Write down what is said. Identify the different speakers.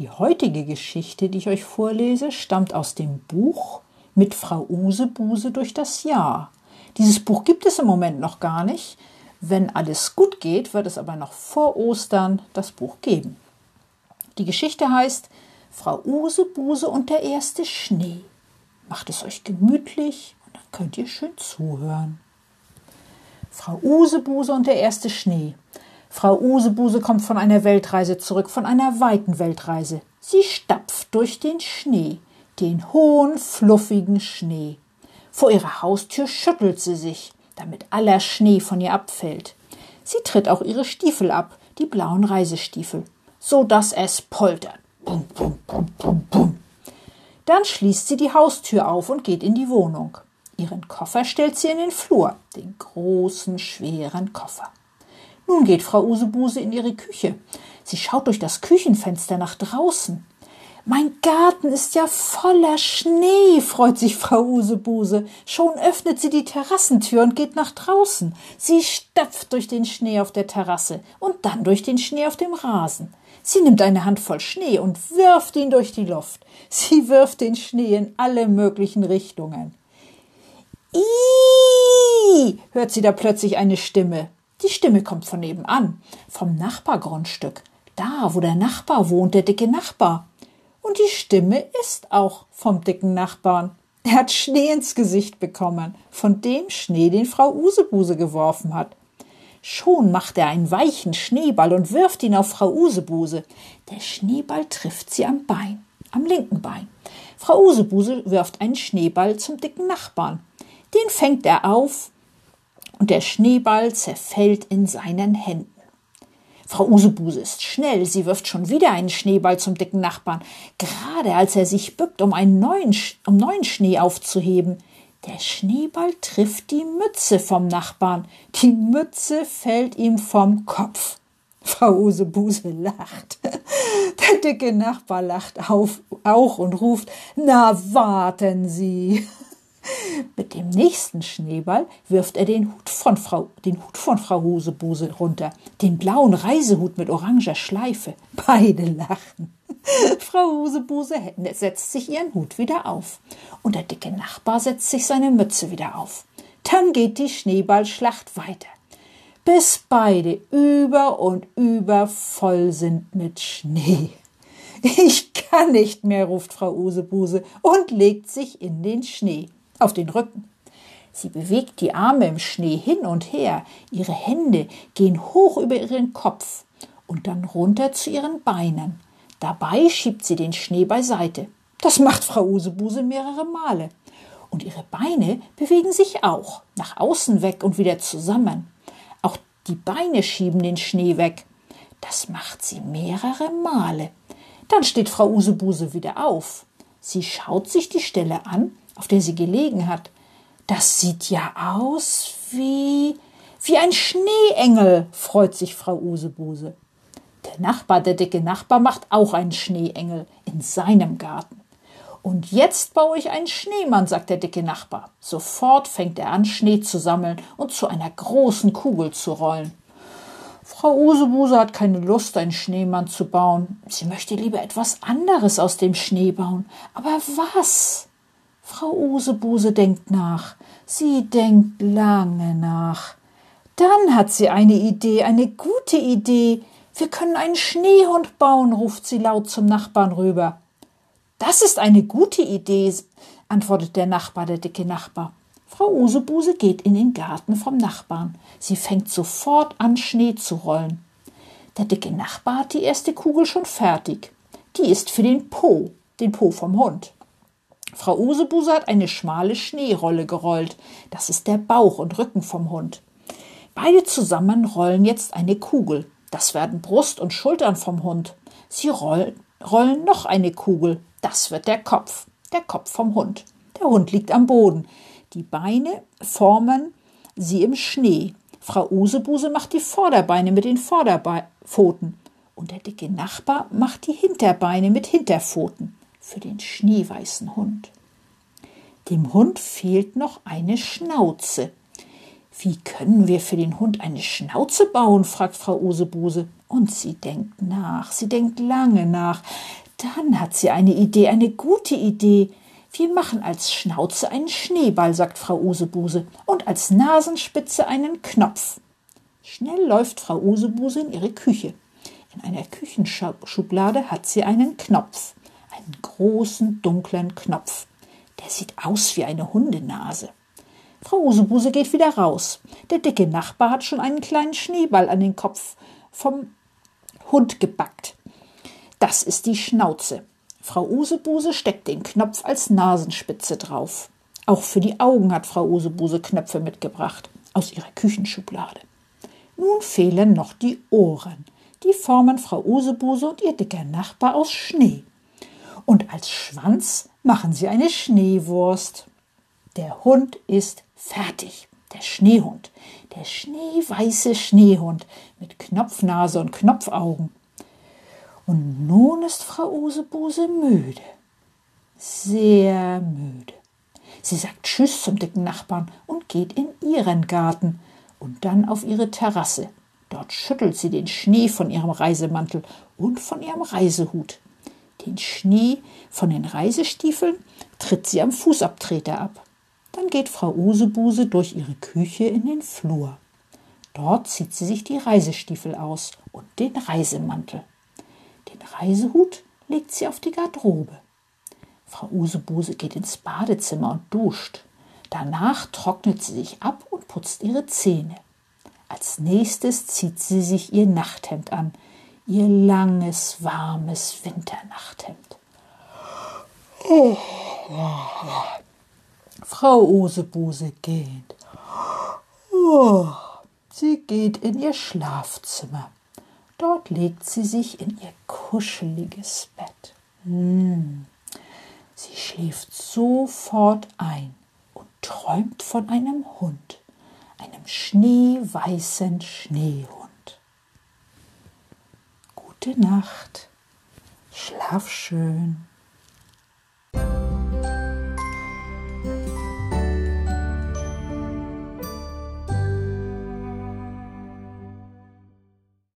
Speaker 1: die heutige Geschichte, die ich euch vorlese, stammt aus dem Buch mit Frau Usebuse durch das Jahr. Dieses Buch gibt es im Moment noch gar nicht. Wenn alles gut geht, wird es aber noch vor Ostern das Buch geben. Die Geschichte heißt Frau Usebuse und der erste Schnee. Macht es euch gemütlich und dann könnt ihr schön zuhören. Frau Usebuse und der erste Schnee. Frau Usebuse kommt von einer Weltreise zurück, von einer weiten Weltreise. Sie stapft durch den Schnee, den hohen, fluffigen Schnee. Vor ihrer Haustür schüttelt sie sich, damit aller Schnee von ihr abfällt. Sie tritt auch ihre Stiefel ab, die blauen Reisestiefel, so dass es poltert. Bum, bum, bum, bum, bum. Dann schließt sie die Haustür auf und geht in die Wohnung. Ihren Koffer stellt sie in den Flur, den großen, schweren Koffer. Nun geht Frau Usebuse in ihre Küche. Sie schaut durch das Küchenfenster nach draußen. Mein Garten ist ja voller Schnee, freut sich Frau Usebuse. Schon öffnet sie die Terrassentür und geht nach draußen. Sie stapft durch den Schnee auf der Terrasse und dann durch den Schnee auf dem Rasen. Sie nimmt eine Handvoll Schnee und wirft ihn durch die Luft. Sie wirft den Schnee in alle möglichen Richtungen. Ih, hört sie da plötzlich eine Stimme. Die Stimme kommt von nebenan, vom Nachbargrundstück, da, wo der Nachbar wohnt, der dicke Nachbar. Und die Stimme ist auch vom dicken Nachbarn. Er hat Schnee ins Gesicht bekommen, von dem Schnee, den Frau Usebuse geworfen hat. Schon macht er einen weichen Schneeball und wirft ihn auf Frau Usebuse. Der Schneeball trifft sie am Bein, am linken Bein. Frau Usebuse wirft einen Schneeball zum dicken Nachbarn. Den fängt er auf und der Schneeball zerfällt in seinen Händen. Frau Usebuse ist schnell, sie wirft schon wieder einen Schneeball zum dicken Nachbarn, gerade als er sich bückt, um einen neuen, um neuen Schnee aufzuheben. Der Schneeball trifft die Mütze vom Nachbarn. Die Mütze fällt ihm vom Kopf. Frau Usebuse lacht. Der dicke Nachbar lacht auf, auch und ruft, na warten Sie. Mit dem nächsten Schneeball wirft er den Hut von Frau, den Hut von Frau Husebuse runter, den blauen Reisehut mit oranger Schleife. Beide lachen. Frau Husebuse setzt sich ihren Hut wieder auf und der dicke Nachbar setzt sich seine Mütze wieder auf. Dann geht die Schneeballschlacht weiter, bis beide über und über voll sind mit Schnee. Ich kann nicht mehr, ruft Frau Usebuse und legt sich in den Schnee auf den Rücken. Sie bewegt die Arme im Schnee hin und her, ihre Hände gehen hoch über ihren Kopf und dann runter zu ihren Beinen. Dabei schiebt sie den Schnee beiseite. Das macht Frau Usebuse mehrere Male. Und ihre Beine bewegen sich auch, nach außen weg und wieder zusammen. Auch die Beine schieben den Schnee weg. Das macht sie mehrere Male. Dann steht Frau Usebuse wieder auf. Sie schaut sich die Stelle an, auf der sie gelegen hat. Das sieht ja aus wie wie ein Schneeengel, freut sich Frau Usebuse. Der Nachbar, der dicke Nachbar, macht auch einen Schneeengel in seinem Garten. Und jetzt baue ich einen Schneemann, sagt der dicke Nachbar. Sofort fängt er an, Schnee zu sammeln und zu einer großen Kugel zu rollen. Frau Usebuse hat keine Lust, einen Schneemann zu bauen. Sie möchte lieber etwas anderes aus dem Schnee bauen. Aber was? Frau Usebuse denkt nach. Sie denkt lange nach. Dann hat sie eine Idee, eine gute Idee. Wir können einen Schneehund bauen, ruft sie laut zum Nachbarn rüber. Das ist eine gute Idee, antwortet der Nachbar, der dicke Nachbar. Frau Usebuse geht in den Garten vom Nachbarn. Sie fängt sofort an, Schnee zu rollen. Der dicke Nachbar hat die erste Kugel schon fertig. Die ist für den Po, den Po vom Hund. Frau Usebuse hat eine schmale Schneerolle gerollt. Das ist der Bauch und Rücken vom Hund. Beide zusammen rollen jetzt eine Kugel. Das werden Brust und Schultern vom Hund. Sie rollen, rollen noch eine Kugel. Das wird der Kopf, der Kopf vom Hund. Der Hund liegt am Boden. Die Beine formen sie im Schnee. Frau Usebuse macht die Vorderbeine mit den Vorderpfoten und der dicke Nachbar macht die Hinterbeine mit Hinterpfoten für den schneeweißen Hund. Dem Hund fehlt noch eine Schnauze. Wie können wir für den Hund eine Schnauze bauen? fragt Frau Usebuse. Und sie denkt nach, sie denkt lange nach. Dann hat sie eine Idee, eine gute Idee. Wir machen als Schnauze einen Schneeball, sagt Frau Usebuse, und als Nasenspitze einen Knopf. Schnell läuft Frau Usebuse in ihre Küche. In einer Küchenschublade hat sie einen Knopf, einen großen, dunklen Knopf. Der sieht aus wie eine Hundenase. Frau Usebuse geht wieder raus. Der dicke Nachbar hat schon einen kleinen Schneeball an den Kopf vom Hund gebackt. Das ist die Schnauze. Frau Usebuse steckt den Knopf als Nasenspitze drauf. Auch für die Augen hat Frau Usebuse Knöpfe mitgebracht aus ihrer Küchenschublade. Nun fehlen noch die Ohren. Die formen Frau Usebuse und ihr dicker Nachbar aus Schnee. Und als Schwanz machen sie eine Schneewurst. Der Hund ist fertig. Der Schneehund. Der schneeweiße Schneehund mit Knopfnase und Knopfaugen. Und nun ist Frau Usebuse müde. Sehr müde. Sie sagt Tschüss zum dicken Nachbarn und geht in ihren Garten und dann auf ihre Terrasse. Dort schüttelt sie den Schnee von ihrem Reisemantel und von ihrem Reisehut. Den Schnee von den Reisestiefeln tritt sie am Fußabtreter ab. Dann geht Frau Usebuse durch ihre Küche in den Flur. Dort zieht sie sich die Reisestiefel aus und den Reisemantel. Den Reisehut legt sie auf die Garderobe. Frau Usebuse geht ins Badezimmer und duscht. Danach trocknet sie sich ab und putzt ihre Zähne. Als nächstes zieht sie sich ihr Nachthemd an, ihr langes, warmes Winternachthemd. Oh. Frau Usebuse geht. Oh, sie geht in ihr Schlafzimmer. Dort legt sie sich in ihr kuscheliges Bett. Hm. Sie schläft sofort ein und träumt von einem Hund, einem schneeweißen Schneehund. Gute Nacht, schlaf schön.